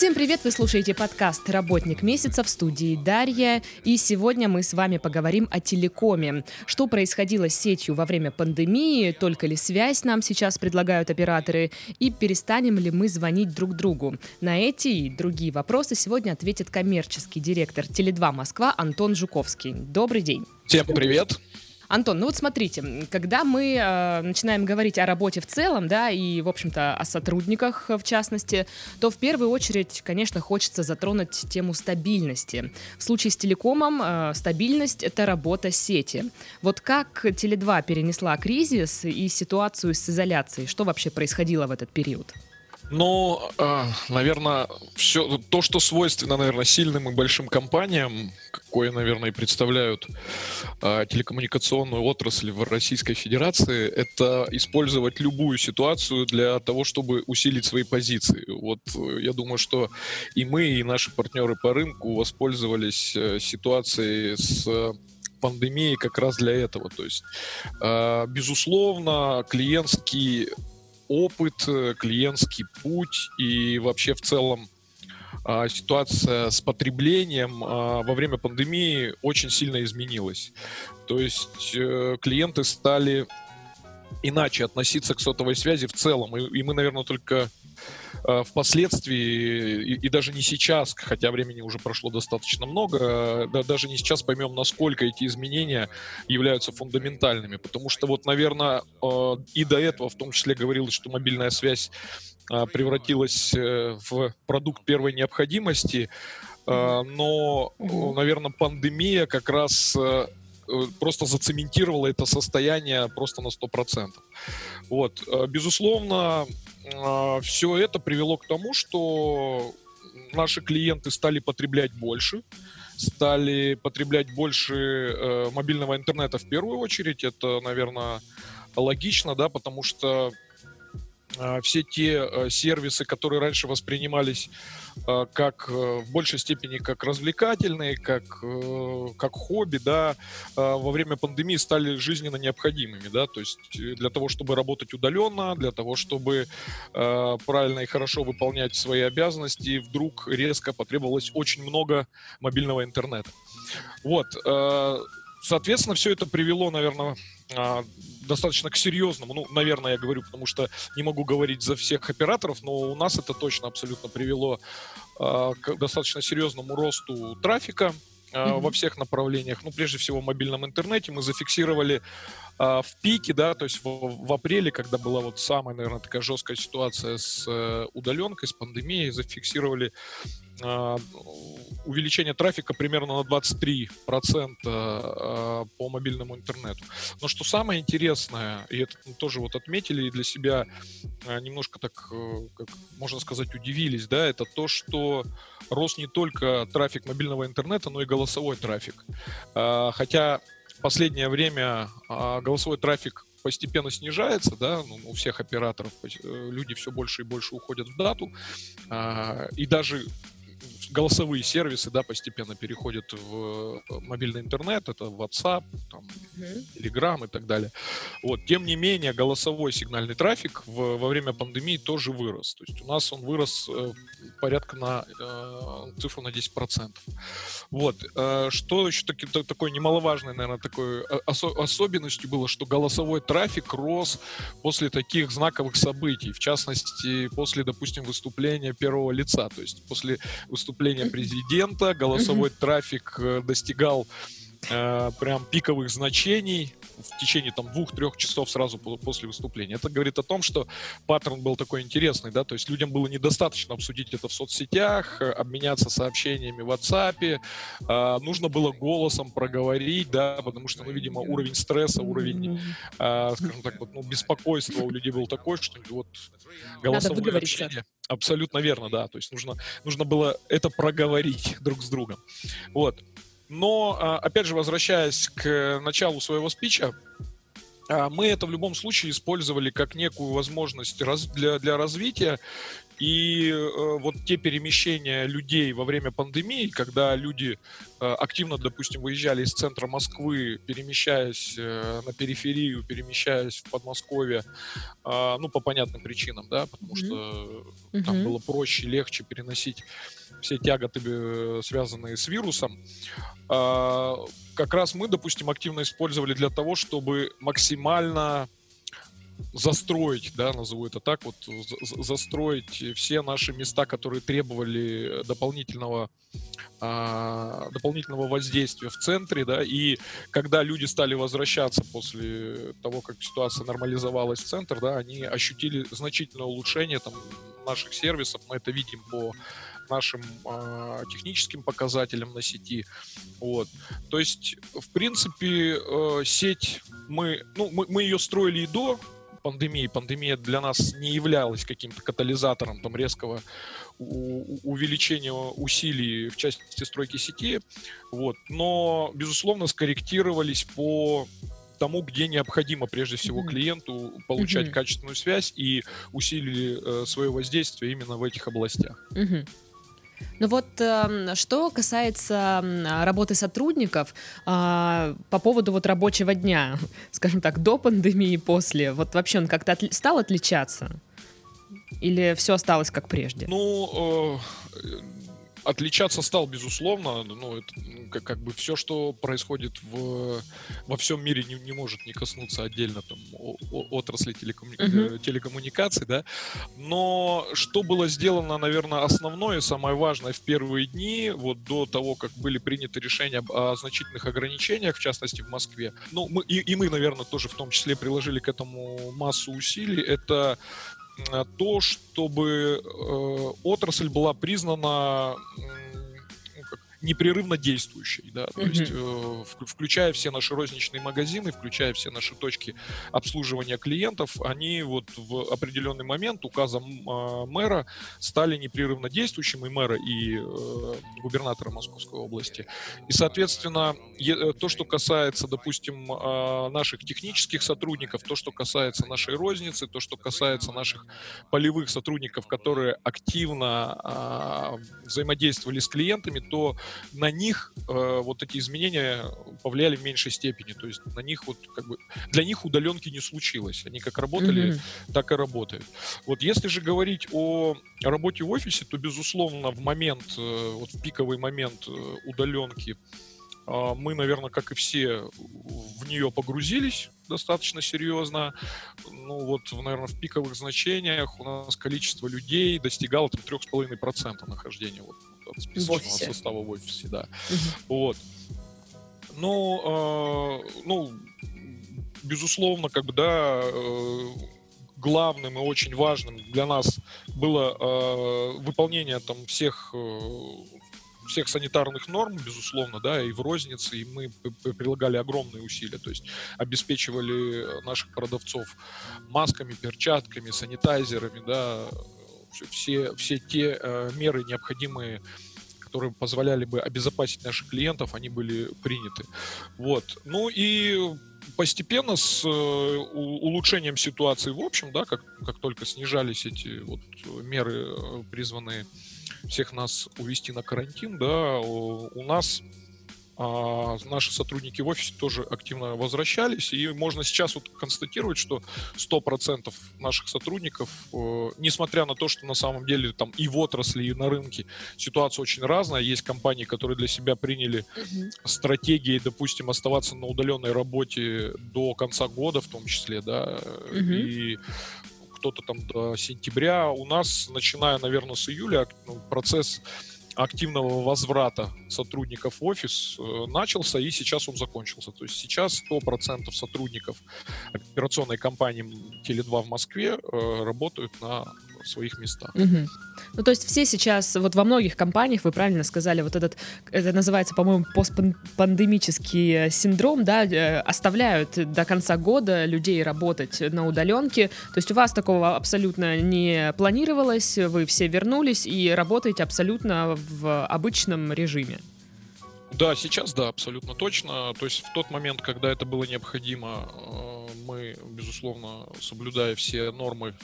Всем привет! Вы слушаете подкаст «Работник месяца» в студии Дарья. И сегодня мы с вами поговорим о телекоме. Что происходило с сетью во время пандемии, только ли связь нам сейчас предлагают операторы, и перестанем ли мы звонить друг другу. На эти и другие вопросы сегодня ответит коммерческий директор Теле2 Москва Антон Жуковский. Добрый день! Всем привет! Антон, ну вот смотрите, когда мы э, начинаем говорить о работе в целом, да, и, в общем-то, о сотрудниках в частности, то в первую очередь, конечно, хочется затронуть тему стабильности. В случае с телекомом э, стабильность — это работа сети. Вот как Теле2 перенесла кризис и ситуацию с изоляцией? Что вообще происходило в этот период? Ну, э, наверное, все то, что свойственно, наверное, сильным и большим компаниям, какое, наверное, и представляют э, телекоммуникационную отрасль в Российской Федерации, это использовать любую ситуацию для того, чтобы усилить свои позиции. Вот э, я думаю, что и мы, и наши партнеры по рынку воспользовались ситуацией с пандемией как раз для этого. То есть, безусловно, клиентский опыт, э, клиентский путь и вообще в целом а, ситуация с потреблением а, во время пандемии очень сильно изменилась. То есть э, клиенты стали иначе относиться к сотовой связи в целом. И, мы, наверное, только впоследствии, и, и даже не сейчас, хотя времени уже прошло достаточно много, да, даже не сейчас поймем, насколько эти изменения являются фундаментальными. Потому что вот, наверное, э, и до этого в том числе говорилось, что мобильная связь э, превратилась в продукт первой необходимости, но, наверное, пандемия как раз просто зацементировала это состояние просто на 100%. Вот. Безусловно, а, все это привело к тому, что наши клиенты стали потреблять больше, стали потреблять больше э, мобильного интернета в первую очередь. Это, наверное, логично, да, потому что э, все те э, сервисы, которые раньше воспринимались Э, как э, в большей степени как развлекательные, как, как хобби, да, во время пандемии стали жизненно необходимыми, да, то есть для того, чтобы работать удаленно, для того, чтобы правильно и хорошо выполнять свои обязанности, вдруг резко потребовалось очень много мобильного интернета. Вот, соответственно, все это привело, наверное, а, достаточно к серьезному, ну, наверное, я говорю, потому что не могу говорить за всех операторов, но у нас это точно абсолютно привело э, к достаточно серьезному росту трафика э, mm-hmm. во всех направлениях. Ну, прежде всего, в мобильном интернете мы зафиксировали в пике, да, то есть в, в апреле, когда была вот самая, наверное, такая жесткая ситуация с э, удаленкой, с пандемией, зафиксировали а, увеличение трафика примерно на 23% а, по мобильному интернету. Но что самое интересное, и это мы тоже вот отметили и для себя а, немножко так, э, как можно сказать, удивились, да, это то, что рос не только трафик мобильного интернета, но и голосовой трафик. Хотя последнее время голосовой трафик постепенно снижается, да, ну, у всех операторов э, люди все больше и больше уходят в дату, и даже голосовые сервисы, да, постепенно переходят в э, мобильный интернет, это WhatsApp, там, mm-hmm. Telegram и так далее. Вот, тем не менее, голосовой сигнальный трафик в, во время пандемии тоже вырос. То есть у нас он вырос э, порядка на э, цифру на 10%. Вот, э, что еще таки, то, такой немаловажной, наверное, такой э, осо- особенностью было, что голосовой трафик рос после таких знаковых событий, в частности, после, допустим, выступления первого лица, то есть после выступления выступления президента, голосовой трафик э, достигал э, прям пиковых значений в течение там двух-трех часов сразу после выступления. Это говорит о том, что паттерн был такой интересный, да, то есть людям было недостаточно обсудить это в соцсетях, э, обменяться сообщениями в WhatsApp, э, нужно было голосом проговорить, да, потому что, ну, видимо, уровень стресса, уровень, э, скажем так, вот, ну, беспокойства у людей был такой, что вот голосовое общение Абсолютно верно, да. То есть нужно, нужно было это проговорить друг с другом. Вот. Но, а, опять же, возвращаясь к началу своего спича, а, мы это в любом случае использовали как некую возможность для, для развития И э, вот те перемещения людей во время пандемии, когда люди э, активно, допустим, выезжали из центра Москвы, перемещаясь э, на периферию, перемещаясь в Подмосковье, э, ну, по понятным причинам, да, потому mm-hmm. что mm-hmm. там было проще, легче переносить все тяготы, э, связанные с вирусом. Э, как раз мы, допустим, активно использовали для того, чтобы максимально застроить, да, назову это так, вот застроить все наши места, которые требовали дополнительного а, дополнительного воздействия в центре, да, и когда люди стали возвращаться после того, как ситуация нормализовалась в центр, да, они ощутили значительное улучшение там наших сервисов, мы это видим по нашим э, техническим показателям на сети. Вот. То есть, в принципе, э, сеть мы, ну, мы, мы ее строили и до пандемии. Пандемия для нас не являлась каким-то катализатором там резкого увеличения усилий в части стройки сети. Вот. Но, безусловно, скорректировались по тому, где необходимо прежде всего клиенту получать mm-hmm. качественную связь и усилили э, свое воздействие именно в этих областях. Mm-hmm. Ну вот, эм, что касается работы сотрудников, а, по поводу вот рабочего дня, скажем так, до пандемии и после, вот вообще он как-то стал отличаться? Или все осталось как прежде? Ну, э, отличаться стал, безусловно. Ну, это как, как бы все, что происходит в, во всем мире, не, не может не коснуться отдельно там, о, о, отрасли телекомму... uh-huh. телекоммуникаций, да. Но что было сделано, наверное, основное и самое важное в первые дни, вот до того, как были приняты решения о значительных ограничениях, в частности в Москве, ну, мы, и, и мы, наверное, тоже в том числе приложили к этому массу усилий, это то, чтобы э, отрасль была признана непрерывно действующей, да, то mm-hmm. есть э, включая все наши розничные магазины, включая все наши точки обслуживания клиентов, они вот в определенный момент указом э, мэра стали непрерывно действующими, и мэра, и э, губернатора Московской области. И, соответственно, е- то, что касается, допустим, э, наших технических сотрудников, то, что касается нашей розницы, то, что касается наших полевых сотрудников, которые активно э, взаимодействовали с клиентами, то на них э, вот эти изменения повлияли в меньшей степени. То есть на них вот как бы для них удаленки не случилось. Они как работали, mm-hmm. так и работают. Вот если же говорить о работе в офисе, то безусловно в момент, э, вот в пиковый момент э, удаленки э, мы, наверное, как и все, в нее погрузились достаточно серьезно. Ну вот, наверное, в пиковых значениях у нас количество людей достигало там 3,5% нахождения вот, списочного состава в офисе, да. Угу. Вот. Ну, э, ну, безусловно, как бы, да, э, главным и очень важным для нас было э, выполнение там всех э, всех санитарных норм, безусловно, да, и в рознице, и мы прилагали огромные усилия, то есть обеспечивали наших продавцов масками, перчатками, санитайзерами, да, все, все те э, меры необходимые которые позволяли бы обезопасить наших клиентов, они были приняты. Вот. Ну и постепенно с э, улучшением ситуации в общем, да, как, как только снижались эти вот меры, э, призванные всех нас увести на карантин, да, у нас а наши сотрудники в офисе тоже активно возвращались, и можно сейчас вот констатировать, что 100% наших сотрудников, э, несмотря на то, что на самом деле там и в отрасли, и на рынке ситуация очень разная, есть компании, которые для себя приняли mm-hmm. стратегии, допустим, оставаться на удаленной работе до конца года в том числе, да, mm-hmm. и кто-то там до сентября. У нас, начиная, наверное, с июля, ну, процесс активного возврата сотрудников в офис э, начался, и сейчас он закончился. То есть сейчас 100% сотрудников операционной компании Теле2 в Москве э, работают на своих местах. Угу. Ну, то есть все сейчас, вот во многих компаниях, вы правильно сказали, вот этот, это называется, по-моему, постпандемический синдром, да, э, оставляют до конца года людей работать на удаленке. То есть у вас такого абсолютно не планировалось, вы все вернулись и работаете абсолютно в обычном режиме. Да, сейчас да, абсолютно точно. То есть в тот момент, когда это было необходимо, мы, безусловно, соблюдая все нормы,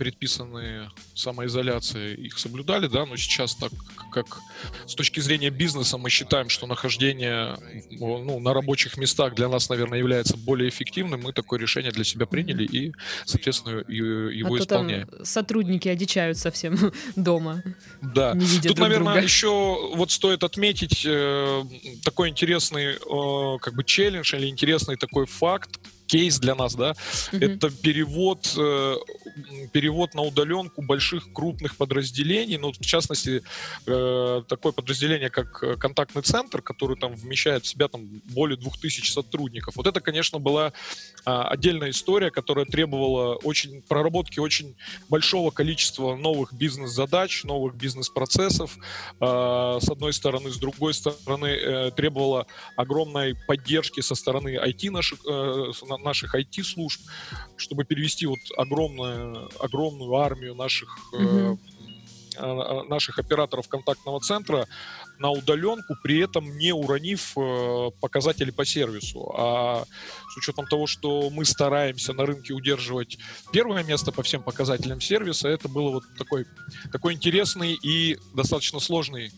предписанные самоизоляцией, их соблюдали, да, но сейчас так как с точки зрения бизнеса мы считаем, что нахождение ну, на рабочих местах для нас, наверное, является более эффективным, мы такое решение для себя приняли и, соответственно, его а исполняем. Сотрудники одичают совсем дома. Да. Не Тут, друг наверное, друга. еще вот стоит отметить э, такой интересный э, как бы челлендж или интересный такой факт, кейс для нас, да, mm-hmm. это перевод, э, перевод на удаленку больших крупных подразделений, ну, в частности, э, такое подразделение, как э, контактный центр, который там вмещает в себя там более 2000 сотрудников. Вот это, конечно, была а, отдельная история, которая требовала очень проработки очень большого количества новых бизнес-задач, новых бизнес-процессов, а, с одной стороны, с другой стороны, требовала огромной поддержки со стороны IT наших, наших IT-служб, чтобы перевести вот огромную, огромную армию наших, mm-hmm. наших операторов контактного центра на удаленку, при этом не уронив э, показатели по сервису. А с учетом того, что мы стараемся на рынке удерживать первое место по всем показателям сервиса, это было вот такой, такой интересный и достаточно сложный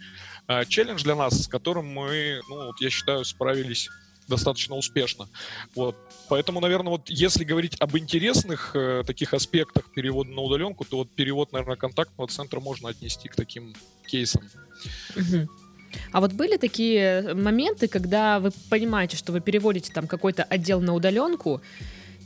э, челлендж для нас, с которым мы, ну, вот я считаю, справились достаточно успешно. Вот. Поэтому, наверное, вот если говорить об интересных э, таких аспектах перевода на удаленку, то вот перевод, наверное, контактного центра можно отнести к таким кейсам. А вот были такие моменты, когда вы понимаете, что вы переводите там какой-то отдел на удаленку,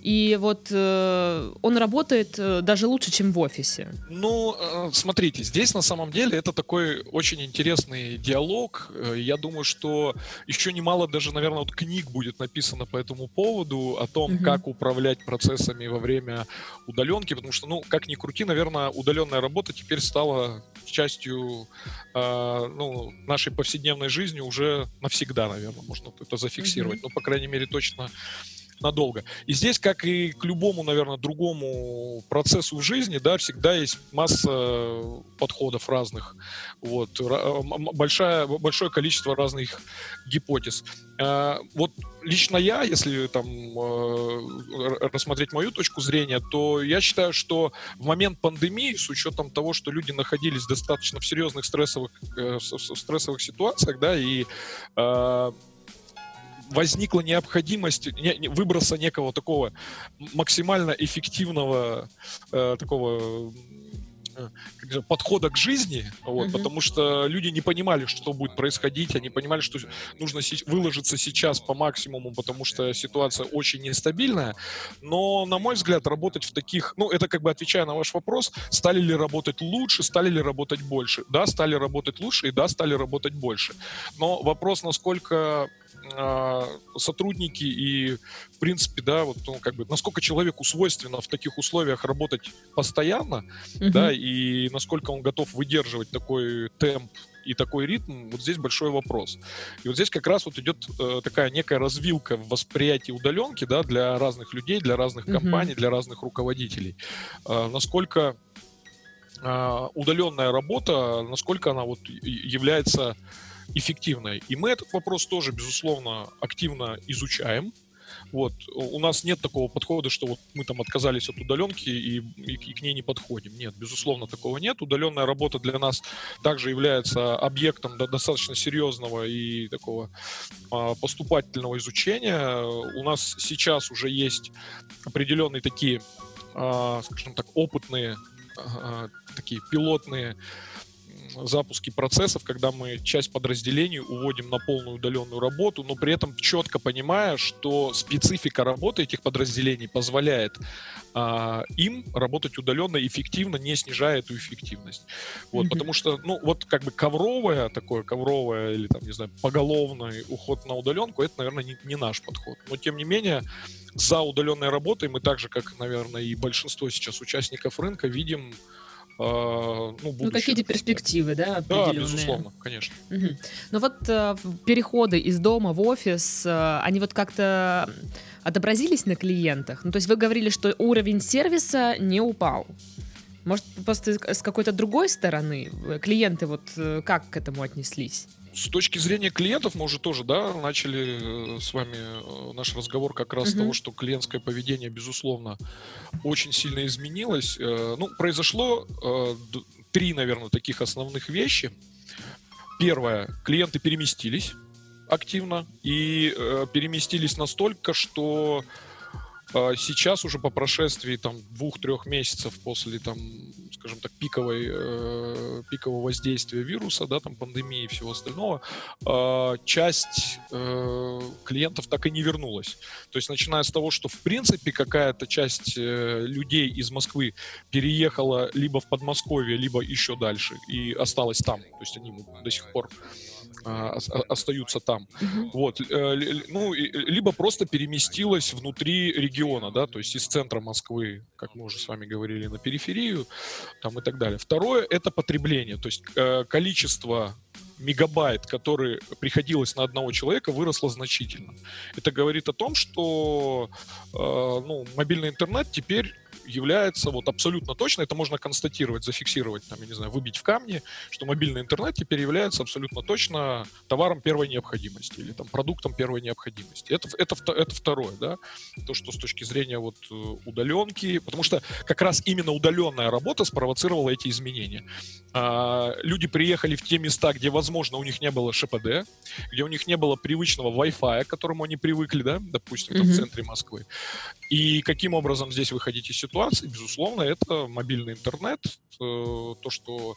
и вот э, он работает э, даже лучше, чем в офисе. Ну, э, смотрите, здесь на самом деле это такой очень интересный диалог. Э, я думаю, что еще немало даже, наверное, вот книг будет написано по этому поводу, о том, угу. как управлять процессами во время удаленки, потому что, ну, как ни крути, наверное, удаленная работа теперь стала частью э, ну, нашей повседневной жизни уже навсегда, наверное, можно это зафиксировать. Угу. Ну, по крайней мере, точно надолго. И здесь, как и к любому, наверное, другому процессу в жизни, да, всегда есть масса подходов разных. Вот, большая, большое количество разных гипотез. А, вот лично я, если там э, рассмотреть мою точку зрения, то я считаю, что в момент пандемии, с учетом того, что люди находились достаточно в серьезных стрессовых, э, стрессовых ситуациях, да, и а, возникла необходимость выброса некого такого максимально эффективного э, такого э, подхода к жизни, вот, mm-hmm. потому что люди не понимали, что будет происходить, они понимали, что нужно выложиться сейчас по максимуму, потому что ситуация очень нестабильная. Но, на мой взгляд, работать в таких, ну, это как бы отвечая на ваш вопрос, стали ли работать лучше, стали ли работать больше? Да, стали работать лучше, и да, стали работать больше. Но вопрос, насколько сотрудники и, в принципе, да, вот, ну, как бы, насколько человеку свойственно в таких условиях работать постоянно, uh-huh. да, и насколько он готов выдерживать такой темп и такой ритм, вот здесь большой вопрос. И вот здесь как раз вот идет э, такая некая развилка в восприятии удаленки, да, для разных людей, для разных компаний, для разных руководителей. Э, насколько э, удаленная работа, насколько она вот является эффективная. И мы этот вопрос тоже, безусловно, активно изучаем. Вот. У нас нет такого подхода, что вот мы там отказались от удаленки и, и, и к ней не подходим. Нет, безусловно, такого нет. Удаленная работа для нас также является объектом достаточно серьезного и такого а, поступательного изучения. У нас сейчас уже есть определенные такие, а, скажем так, опытные, а, такие пилотные запуске процессов, когда мы часть подразделений уводим на полную удаленную работу, но при этом четко понимая, что специфика работы этих подразделений позволяет а, им работать удаленно эффективно, не снижая эту эффективность. Вот, mm-hmm. потому что, ну, вот как бы ковровое такое, ковровое или там, не знаю, поголовный уход на удаленку, это, наверное, не, не наш подход. Но, тем не менее, за удаленной работой мы так же, как, наверное, и большинство сейчас участников рынка, видим а, ну, ну какие-то перспективы, да, Да, безусловно, конечно. Угу. Но вот э, переходы из дома в офис, э, они вот как-то отобразились на клиентах? Ну, то есть вы говорили, что уровень сервиса не упал. Может, просто с какой-то другой стороны клиенты вот э, как к этому отнеслись? С точки зрения клиентов мы уже тоже, да, начали э, с вами э, наш разговор как раз mm-hmm. того, что клиентское поведение, безусловно, очень сильно изменилось. Э, ну, произошло три, наверное, таких основных вещи. Первое, клиенты переместились активно и переместились настолько, что сейчас уже по прошествии там двух-трех месяцев после там, скажем так, пиковой, э, пикового воздействия вируса, да, там пандемии и всего остального, э, часть э, клиентов так и не вернулась. То есть начиная с того, что в принципе какая-то часть э, людей из Москвы переехала либо в Подмосковье, либо еще дальше и осталась там. То есть они до сих пор а, остаются там. Mm-hmm. Вот, э, ну, либо просто переместилась внутри региона, да, то есть из центра Москвы, как мы уже с вами говорили, на периферию, там и так далее. Второе — это потребление, то есть э, количество мегабайт, который приходилось на одного человека, выросло значительно. Это говорит о том, что э, ну, мобильный интернет теперь является вот абсолютно точно, это можно констатировать, зафиксировать, там, я не знаю, выбить в камни, что мобильный интернет теперь является абсолютно точно товаром первой необходимости или там продуктом первой необходимости. Это, это, это второе, да, то, что с точки зрения вот э, удаленки, потому что как раз именно удаленная работа спровоцировала эти изменения. А, люди приехали в те места, где, возможно, у них не было ШПД, где у них не было привычного Wi-Fi, к которому они привыкли, да, допустим, там, mm-hmm. в центре Москвы. И каким образом здесь выходить из ситуации? Безусловно, это мобильный интернет, э, то, что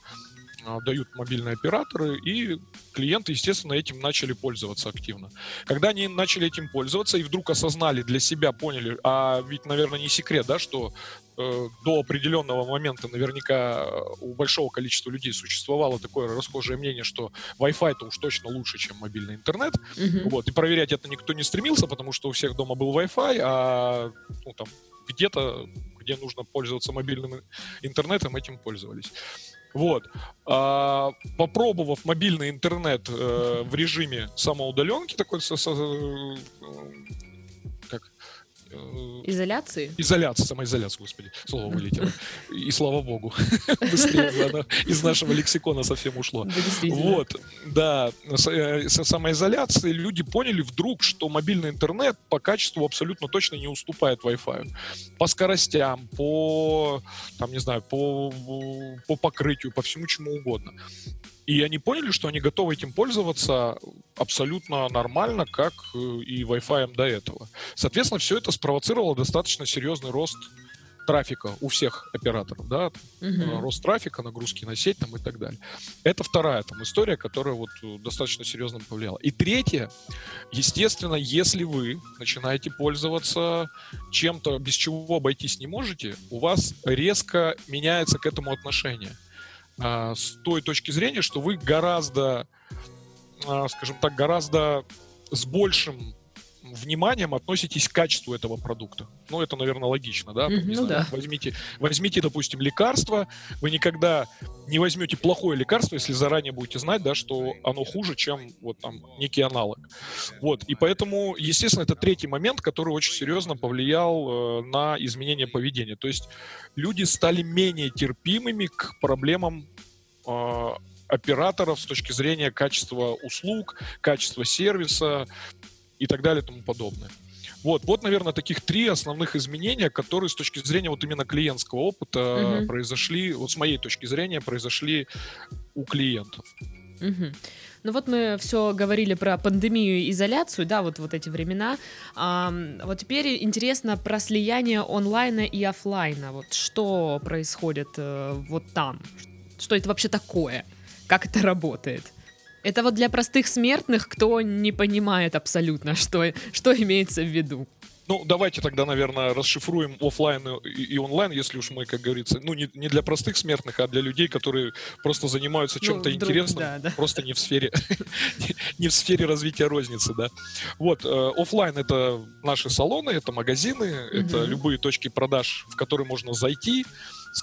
а, дают мобильные операторы, и клиенты, естественно, этим начали пользоваться активно. Когда они начали этим пользоваться и вдруг осознали для себя, поняли, а ведь, наверное, не секрет, да, что до определенного момента наверняка у большого количества людей существовало такое расхожее мнение, что Wi-Fi-то уж точно лучше, чем мобильный интернет. Mm-hmm. Вот, и проверять это никто не стремился, потому что у всех дома был Wi-Fi, а ну, там, где-то, где нужно пользоваться мобильным интернетом, этим пользовались. Вот. А, попробовав мобильный интернет э, в режиме самоудаленки, такой со, со, э, изоляции? Изоляция, самоизоляция, господи, слово вылетело. И слава богу, быстрее из нашего лексикона совсем ушло. Вот, да, э, самоизоляции люди поняли вдруг, что мобильный интернет по качеству абсолютно точно не уступает Wi-Fi. По скоростям, по, там, не знаю, по, по покрытию, по всему чему угодно. И они поняли, что они готовы этим пользоваться абсолютно нормально, как э, и Wi-Fi до этого. Соответственно, все это спровоцировало достаточно серьезный рост трафика у всех операторов, да, угу. рост трафика, нагрузки на сеть там и так далее. Это вторая там история, которая вот э, достаточно серьезно повлияла. И третье, естественно, если вы начинаете пользоваться чем-то, без чего обойтись не можете, у вас резко меняется к этому отношение а, с той точки зрения, что вы гораздо, а, скажем так, гораздо с большим вниманием относитесь к качеству этого продукта. Ну, это, наверное, логично, да? Mm-hmm, ну, да. Возьмите, возьмите, допустим, лекарство. Вы никогда не возьмете плохое лекарство, если заранее будете знать, да, что оно хуже, чем вот там некий аналог. Вот. И поэтому, естественно, это третий момент, который очень серьезно повлиял э, на изменение поведения. То есть люди стали менее терпимыми к проблемам э, операторов с точки зрения качества услуг, качества сервиса, и так далее и тому подобное. Вот, вот, наверное, таких три основных изменения, которые с точки зрения вот именно клиентского опыта uh произошли, вот с моей точки зрения, произошли у клиентов. uh Ну вот мы все говорили про пандемию и изоляцию, да, вот, вот эти времена. А, вот теперь интересно про слияние онлайна и офлайна. Вот что происходит э, вот там? Что это вообще такое? Как это работает? Это вот для простых смертных, кто не понимает абсолютно, что, что имеется в виду. Ну, давайте тогда, наверное, расшифруем офлайн и, и онлайн, если уж мы, как говорится, ну, не, не для простых смертных, а для людей, которые просто занимаются ну, чем-то интересным, да, да. просто не в сфере, не в сфере развития розницы, да. Вот, э, офлайн это наши салоны, это магазины, это любые точки продаж, в которые можно зайти,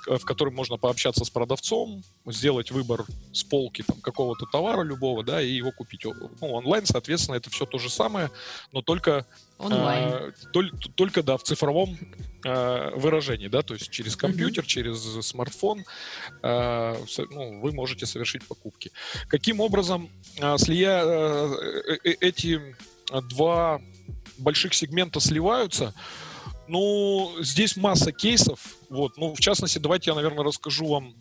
в котором можно пообщаться с продавцом, сделать выбор с полки там, какого-то товара любого, да, и его купить. Ну, онлайн, соответственно, это все то же самое, но только Онлайн. Э, только, только, да, в цифровом э, выражении, да, то есть через компьютер, mm-hmm. через смартфон э, ну, вы можете совершить покупки. Каким образом э, слия э, э, эти два больших сегмента сливаются? Ну, здесь масса кейсов. Вот. Ну, в частности, давайте я, наверное, расскажу вам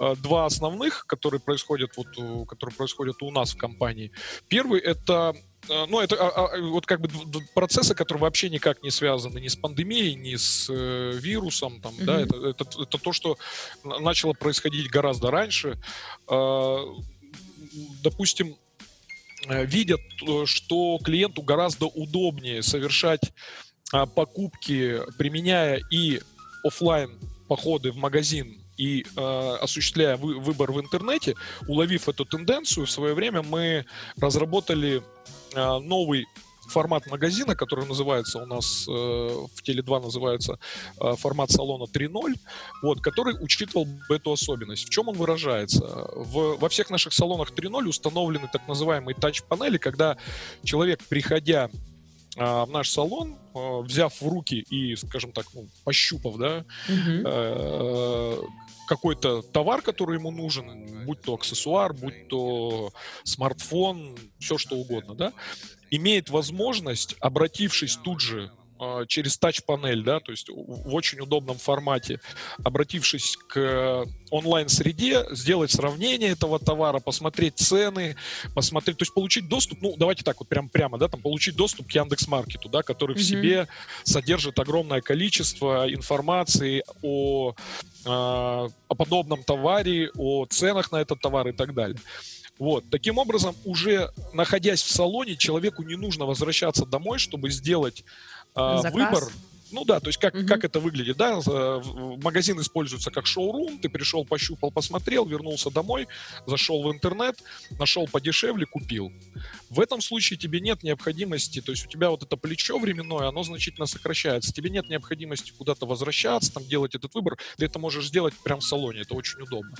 э, два основных, которые происходят, вот, которые происходят у нас в компании. Первый — это э, ну, это а, а, вот как бы процессы, которые вообще никак не связаны ни с пандемией, ни с э, вирусом, там, mm-hmm. да, это, это, это то, что начало происходить гораздо раньше. Э, допустим, э, видят, э, что клиенту гораздо удобнее совершать покупки, применяя и офлайн походы в магазин и э, осуществляя вы, выбор в интернете, уловив эту тенденцию, в свое время мы разработали э, новый формат магазина, который называется у нас э, в Теле2 называется э, формат салона 3.0, вот, который учитывал эту особенность. В чем он выражается? В, во всех наших салонах 3.0 установлены так называемые тач-панели, когда человек, приходя а, в наш салон, а, взяв в руки и, скажем так, ну, пощупав, да, угу. какой-то товар, который ему нужен, будь то аксессуар, будь то смартфон, все что угодно, да, имеет возможность, обратившись тут же а, через тач-панель, да, то есть в очень удобном формате, обратившись к онлайн-среде, сделать сравнение этого товара, посмотреть цены, посмотреть, то есть получить доступ, ну, давайте так вот прям прямо, да, там, получить доступ к Яндекс.Маркету, да, который mm-hmm. в себе содержит огромное количество информации о, а, о подобном товаре, о ценах на этот товар и так далее. Вот. Таким образом, уже находясь в салоне, человеку не нужно возвращаться домой, чтобы сделать э, выбор ну да, то есть как, угу. как это выглядит, да, магазин используется как шоурум, ты пришел, пощупал, посмотрел, вернулся домой, зашел в интернет, нашел подешевле, купил. В этом случае тебе нет необходимости, то есть у тебя вот это плечо временное, оно значительно сокращается, тебе нет необходимости куда-то возвращаться, там делать этот выбор, ты это можешь сделать прямо в салоне, это очень удобно.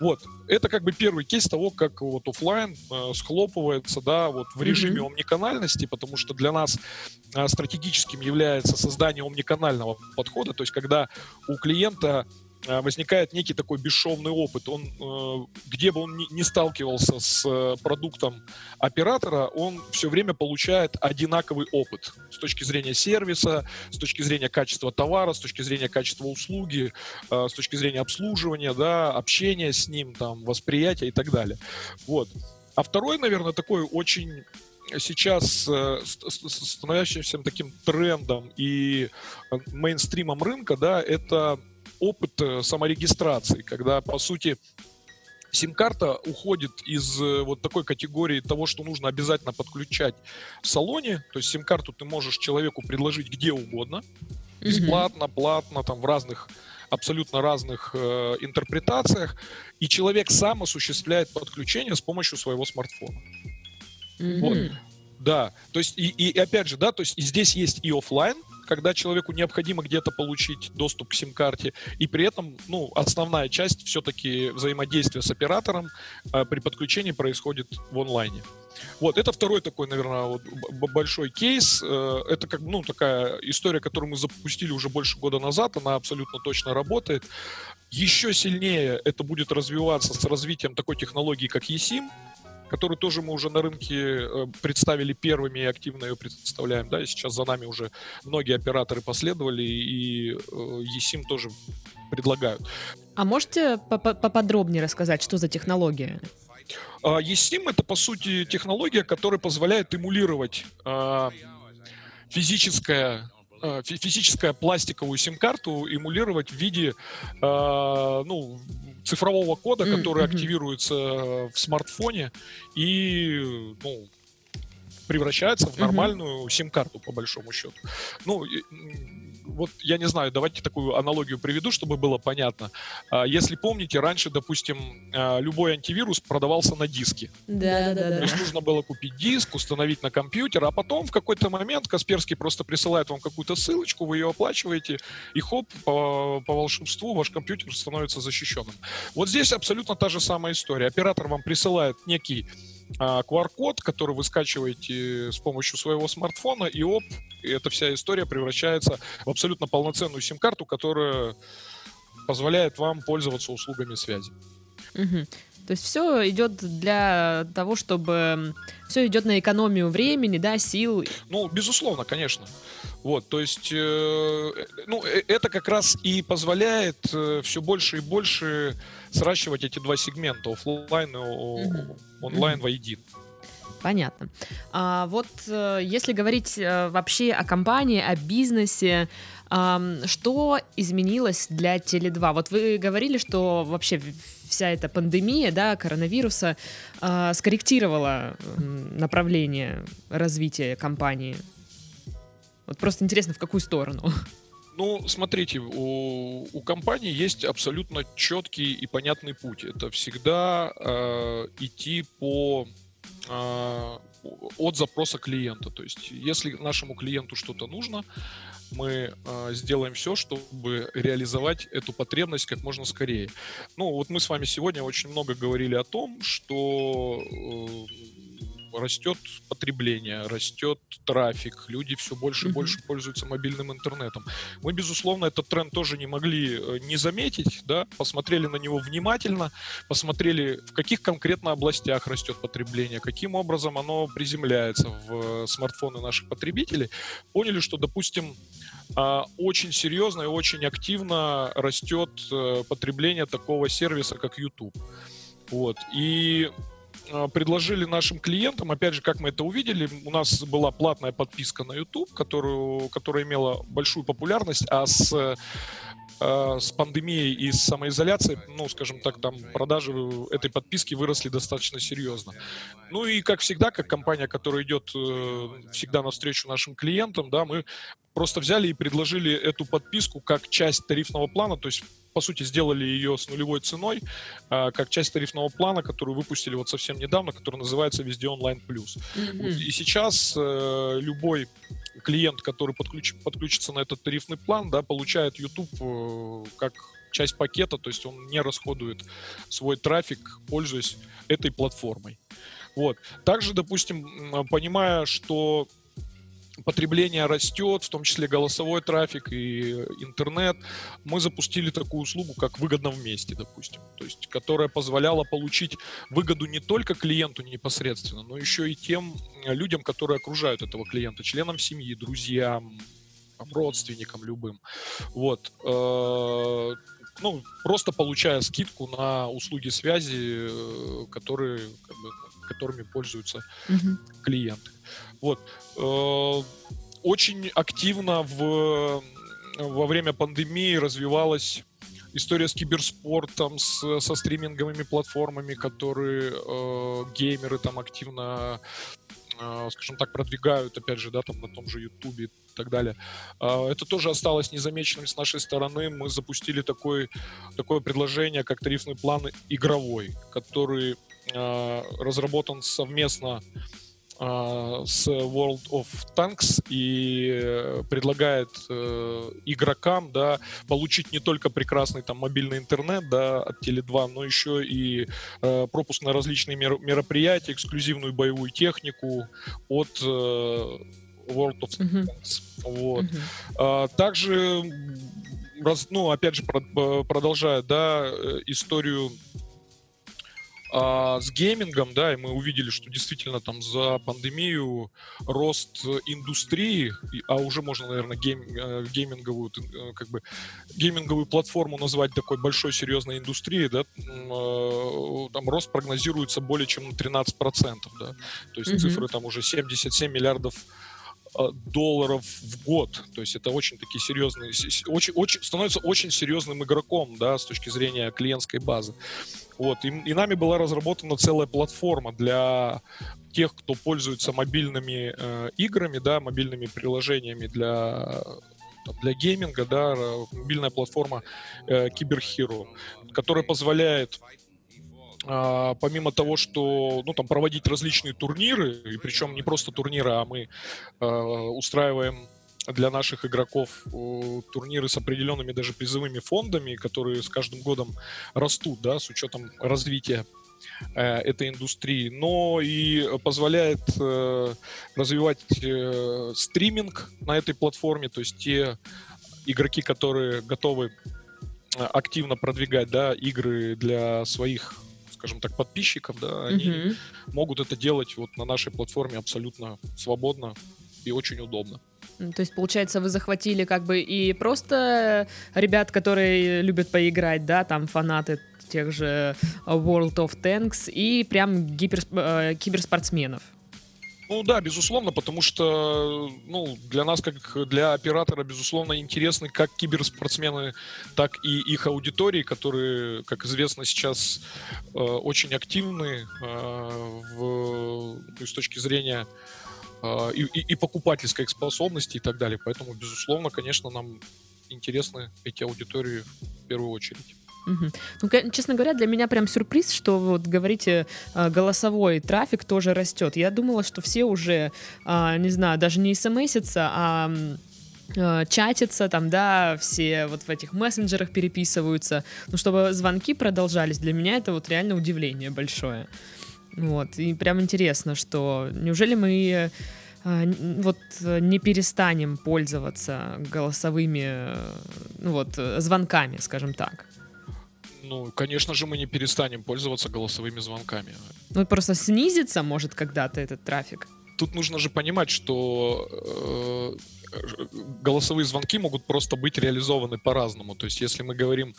Вот, это как бы первый кейс того, как вот офлайн э, схлопывается, да, вот в режиме mm-hmm. омниканальности, потому что для нас э, стратегическим является создание омниканального подхода, то есть когда у клиента э, возникает некий такой бесшовный опыт. Он, э, где бы он ни сталкивался с э, продуктом оператора, он все время получает одинаковый опыт с точки зрения сервиса, с точки зрения качества товара, с точки зрения качества услуги, с точки зрения обслуживания, да, общения с ним, там, восприятия и так далее. Вот. А второй, наверное, такой очень сейчас э, становящимся таким трендом и э, мейнстримом рынка, да, это опыт э, саморегистрации, когда, по сути, сим-карта уходит из вот такой категории того, что нужно обязательно подключать в салоне. То есть сим-карту ты можешь человеку предложить где угодно, бесплатно, платно, там в разных абсолютно разных э, интерпретациях, и человек сам осуществляет подключение с помощью своего смартфона. Mm-hmm. Вот. Да, то есть и, и опять же, да, то есть здесь есть и офлайн, когда человеку необходимо где-то получить доступ к сим-карте, и при этом, ну, основная часть все-таки взаимодействия с оператором э, при подключении происходит в онлайне. Вот, это второй такой, наверное, вот, большой кейс. Э, это как, ну, такая история, которую мы запустили уже больше года назад, она абсолютно точно работает. Еще сильнее это будет развиваться с развитием такой технологии, как eSIM, которую тоже мы уже на рынке э, представили первыми и активно ее представляем. Да, и сейчас за нами уже многие операторы последовали, и э, eSIM тоже предлагают. А можете поподробнее рассказать, что за технология? А, eSIM — это, по сути, технология, которая позволяет эмулировать а, физическое физическая пластиковую сим-карту эмулировать в виде э, ну, цифрового кода, который mm-hmm. активируется в смартфоне и ну, превращается в нормальную сим-карту, по большому счету. Ну, вот я не знаю, давайте такую аналогию приведу, чтобы было понятно. А, если помните, раньше, допустим, а, любой антивирус продавался на диске. Да, да, да. То есть нужно было купить диск, установить на компьютер, а потом в какой-то момент Касперский просто присылает вам какую-то ссылочку, вы ее оплачиваете, и хоп, по, по волшебству ваш компьютер становится защищенным. Вот здесь абсолютно та же самая история. Оператор вам присылает некий QR-код, который вы скачиваете с помощью своего смартфона, и оп, эта вся история превращается в абсолютно полноценную сим-карту, которая позволяет вам пользоваться услугами связи. Угу. То есть все идет для того, чтобы все идет на экономию времени, да, сил. Ну, безусловно, конечно. Вот, то есть, э, ну, э, это как раз и позволяет э, все больше и больше сращивать эти два сегмента, офлайн и онлайн mm воедино. Понятно. А вот э, если говорить э, вообще о компании, о бизнесе, э, что изменилось для Теле2? Вот вы говорили, что вообще вся эта пандемия, да, коронавируса э, скорректировала направление развития компании. Вот просто интересно, в какую сторону? Ну, смотрите, у, у компании есть абсолютно четкий и понятный путь. Это всегда э, идти по э, от запроса клиента. То есть, если нашему клиенту что-то нужно, мы э, сделаем все, чтобы реализовать эту потребность как можно скорее. Ну, вот мы с вами сегодня очень много говорили о том, что э, растет потребление, растет трафик, люди все больше и больше пользуются мобильным интернетом. Мы, безусловно, этот тренд тоже не могли э, не заметить, да, посмотрели на него внимательно, посмотрели, в каких конкретно областях растет потребление, каким образом оно приземляется в смартфоны наших потребителей, поняли, что, допустим, а, очень серьезно и очень активно растет э, потребление такого сервиса, как YouTube. Вот. И предложили нашим клиентам, опять же, как мы это увидели, у нас была платная подписка на YouTube, которую, которая имела большую популярность, а с а, с пандемией и с самоизоляцией, ну, скажем так, там продажи этой подписки выросли достаточно серьезно. Ну и, как всегда, как компания, которая идет э, всегда навстречу нашим клиентам, да, мы просто взяли и предложили эту подписку как часть тарифного плана, то есть по сути, сделали ее с нулевой ценой, а, как часть тарифного плана, который выпустили вот совсем недавно, который называется «Везде онлайн плюс». Mm-hmm. И сейчас э, любой клиент, который подключ, подключится на этот тарифный план, да, получает YouTube э, как часть пакета, то есть он не расходует свой трафик, пользуясь этой платформой. Вот. Также, допустим, понимая, что потребление растет, в том числе голосовой трафик и интернет, мы запустили такую услугу, как выгодно вместе, допустим, то есть, которая позволяла получить выгоду не только клиенту непосредственно, но еще и тем людям, которые окружают этого клиента, членам семьи, друзьям, родственникам любым. Вот. Э, ну, просто получая скидку на услуги связи, э, которые, как бы, которыми пользуются угу. клиенты. Вот. Э, очень активно в, во время пандемии развивалась история с киберспортом, с, со стриминговыми платформами, которые э, геймеры там активно, э, скажем так, продвигают, опять же, да, там на том же Ютубе и так далее. Э, это тоже осталось незамеченным с нашей стороны. Мы запустили такой, такое предложение, как тарифный план игровой, который э, разработан совместно с World of Tanks и э, предлагает э, игрокам да, получить не только прекрасный там мобильный интернет да, от Теле2, но еще и э, пропуск на различные мер- мероприятия, эксклюзивную боевую технику от э, World of Tanks. Uh-huh. Вот. Uh-huh. А, также, раз, ну, опять же, про- продолжая да, э, историю а, с геймингом, да, и мы увидели, что действительно там за пандемию рост индустрии, а уже можно, наверное, гейм, э, гейминговую, э, как бы, гейминговую платформу назвать такой большой серьезной индустрией, да, э, там рост прогнозируется более чем на 13%, да, то есть mm-hmm. цифры там уже 77 миллиардов долларов в год. То есть это очень такие серьезные, очень, очень, становится очень серьезным игроком, да, с точки зрения клиентской базы. Вот, и, и нами была разработана целая платформа для тех, кто пользуется мобильными э, играми, да, мобильными приложениями для для гейминга, да, мобильная платформа э, Cyber которая позволяет а, помимо того, что ну, там, проводить различные турниры, и причем не просто турниры, а мы э, устраиваем для наших игроков э, турниры с определенными даже призовыми фондами, которые с каждым годом растут, да, с учетом развития э, этой индустрии, но и позволяет э, развивать э, стриминг на этой платформе, то есть те игроки, которые готовы э, активно продвигать да, игры для своих скажем так, подписчиков, да, они mm-hmm. могут это делать вот на нашей платформе абсолютно свободно и очень удобно. То есть, получается, вы захватили как бы и просто ребят, которые любят поиграть, да, там фанаты тех же World of Tanks, и прям гипер, э, киберспортсменов. Ну да, безусловно, потому что ну, для нас, как для оператора, безусловно, интересны как киберспортсмены, так и их аудитории, которые, как известно, сейчас э, очень активны э, в, то есть, с точки зрения и, и, и покупательской способности и так далее. Поэтому, безусловно, конечно, нам интересны эти аудитории в первую очередь. Ну, честно говоря, для меня прям сюрприз, что вот говорите, а, голосовой трафик тоже растет. Я думала, что все уже, а, не знаю, даже не смсятся, а чатятся там, да, все вот в этих мессенджерах переписываются. Ну, чтобы звонки продолжались, для меня это вот реально удивление большое. Вот, и прям интересно, что неужели мы вот не перестанем пользоваться голосовыми ну, вот, звонками, скажем так? Ну, конечно же, мы не перестанем пользоваться голосовыми звонками. Ну, просто снизится, может, когда-то этот трафик. Тут нужно же понимать, что э, голосовые звонки могут просто быть реализованы по-разному. То есть, если мы говорим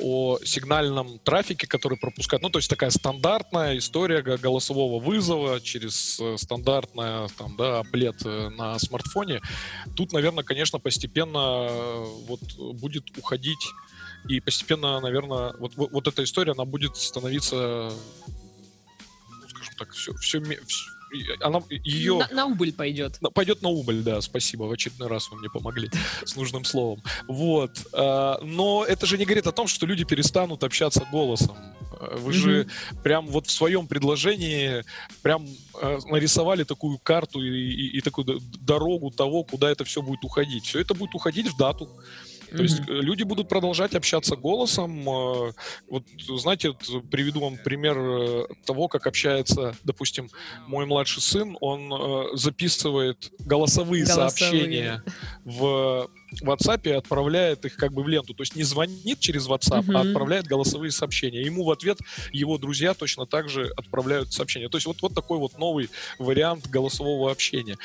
о сигнальном трафике, который пропускает, ну, то есть такая стандартная история голосового вызова через э, стандартная, там, да, аплет э, на смартфоне. Тут, наверное, конечно, постепенно э, вот будет уходить и постепенно, наверное, вот, вот, вот эта история, она будет становиться, ну, скажем так, все, все, все она ее... На, на убыль пойдет. Пойдет на убыль, да, спасибо. В очередной раз вы мне помогли с нужным словом. Вот. А, но это же не говорит о том, что люди перестанут общаться голосом. Вы же прям вот в своем предложении прям э, нарисовали такую карту и, и, и такую дорогу того, куда это все будет уходить. Все это будет уходить в дату. То есть э, люди будут продолжать общаться голосом. Э, вот, знаете, приведу вам пример э, того, как общается, допустим, мой младший сын. Он записывает голосовые, голосовые. сообщения в WhatsApp и отправляет их как бы в ленту. То есть не звонит через WhatsApp, uh-huh. а отправляет голосовые сообщения. Ему в ответ его друзья точно так же отправляют сообщения. То есть вот, вот такой вот новый вариант голосового общения.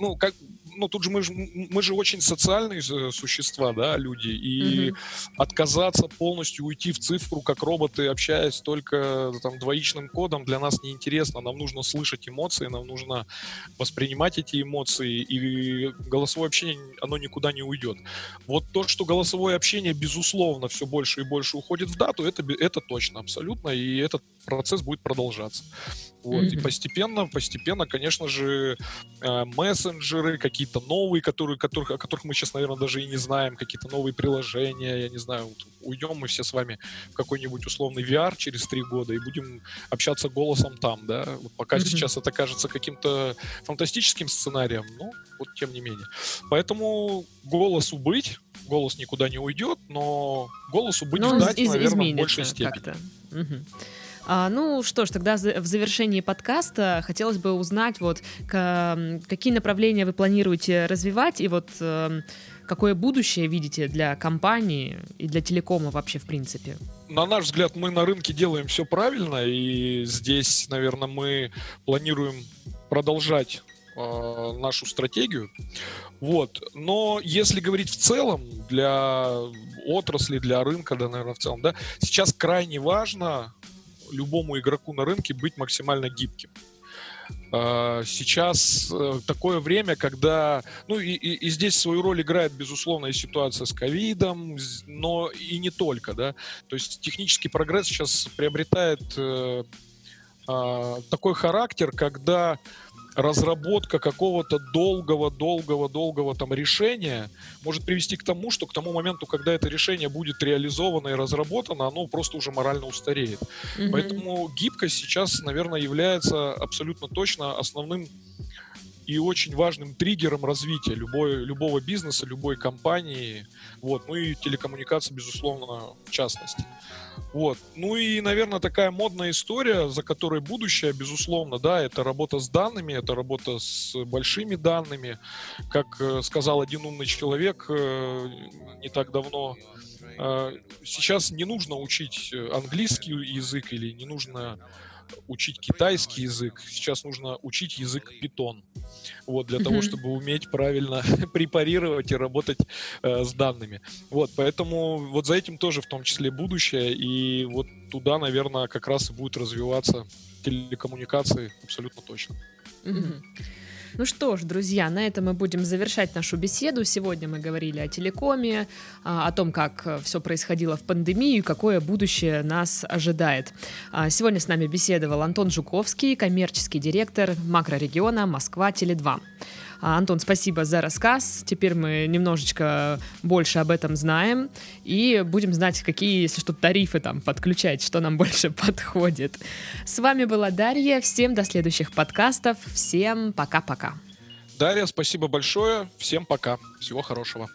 Ну, как ну тут же мы же мы же очень социальные существа, да, люди, и mm отказаться полностью уйти в цифру, как роботы, общаясь только там двоичным кодом, для нас неинтересно. Нам нужно слышать эмоции, нам нужно воспринимать эти эмоции, и голосовое общение оно никуда не уйдет. Вот то, что голосовое общение безусловно все больше и больше уходит в дату, это это точно абсолютно, и этот процесс будет продолжаться. Вот, mm-hmm. И постепенно, постепенно, конечно же, э, мессенджеры, какие-то новые, которые, которых, о которых мы сейчас, наверное, даже и не знаем, какие-то новые приложения, я не знаю, вот, уйдем мы все с вами в какой-нибудь условный VR через три года и будем общаться голосом там, да. Вот пока mm-hmm. сейчас это кажется каким-то фантастическим сценарием, но вот тем не менее. Поэтому голосу быть, голос никуда не уйдет, но голосу быть но ждать, из- наверное, в большей степени. Угу. А, ну что ж, тогда в завершении подкаста хотелось бы узнать, вот к, какие направления вы планируете развивать и вот э, какое будущее видите для компании и для телекома вообще в принципе? На наш взгляд, мы на рынке делаем все правильно, и здесь, наверное, мы планируем продолжать э, нашу стратегию. Вот. Но если говорить в целом для отрасли, для рынка, да, наверное, в целом, да, сейчас крайне важно любому игроку на рынке быть максимально гибким. А, сейчас э, такое время, когда, ну и, и, и здесь свою роль играет, безусловно, и ситуация с ковидом, но и не только, да. То есть технический прогресс сейчас приобретает э, э, такой характер, когда разработка какого-то долгого-долгого-долгого там решения может привести к тому, что к тому моменту, когда это решение будет реализовано и разработано, оно просто уже морально устареет. Mm-hmm. Поэтому гибкость сейчас, наверное, является абсолютно точно основным и очень важным триггером развития любой, любого бизнеса, любой компании, вот, ну и телекоммуникации, безусловно, в частности. Вот. Ну и, наверное, такая модная история, за которой будущее, безусловно, да, это работа с данными, это работа с большими данными. Как э, сказал один умный человек э, не так давно, э, сейчас не нужно учить английский язык или не нужно учить китайский язык, сейчас нужно учить язык питон. Вот, для mm-hmm. того, чтобы уметь правильно препарировать и работать э, с данными. Вот, поэтому вот за этим тоже в том числе будущее, и вот туда, наверное, как раз и будет развиваться телекоммуникации абсолютно точно. Mm-hmm. Ну что ж, друзья, на этом мы будем завершать нашу беседу. Сегодня мы говорили о телекоме, а, о том, как э, все происходило в пандемию и какое будущее нас ожидает. А, сегодня с нами беседовал Антон Жуковский, коммерческий директор макрорегиона Москва-Теле2. А, Антон, спасибо за рассказ. Теперь мы немножечко больше об этом знаем и будем знать, какие, если что, тарифы там подключать, что нам больше подходит. С вами была Дарья. Всем до следующих подкастов. Всем пока-пока. Дарья, спасибо большое. Всем пока. Всего хорошего.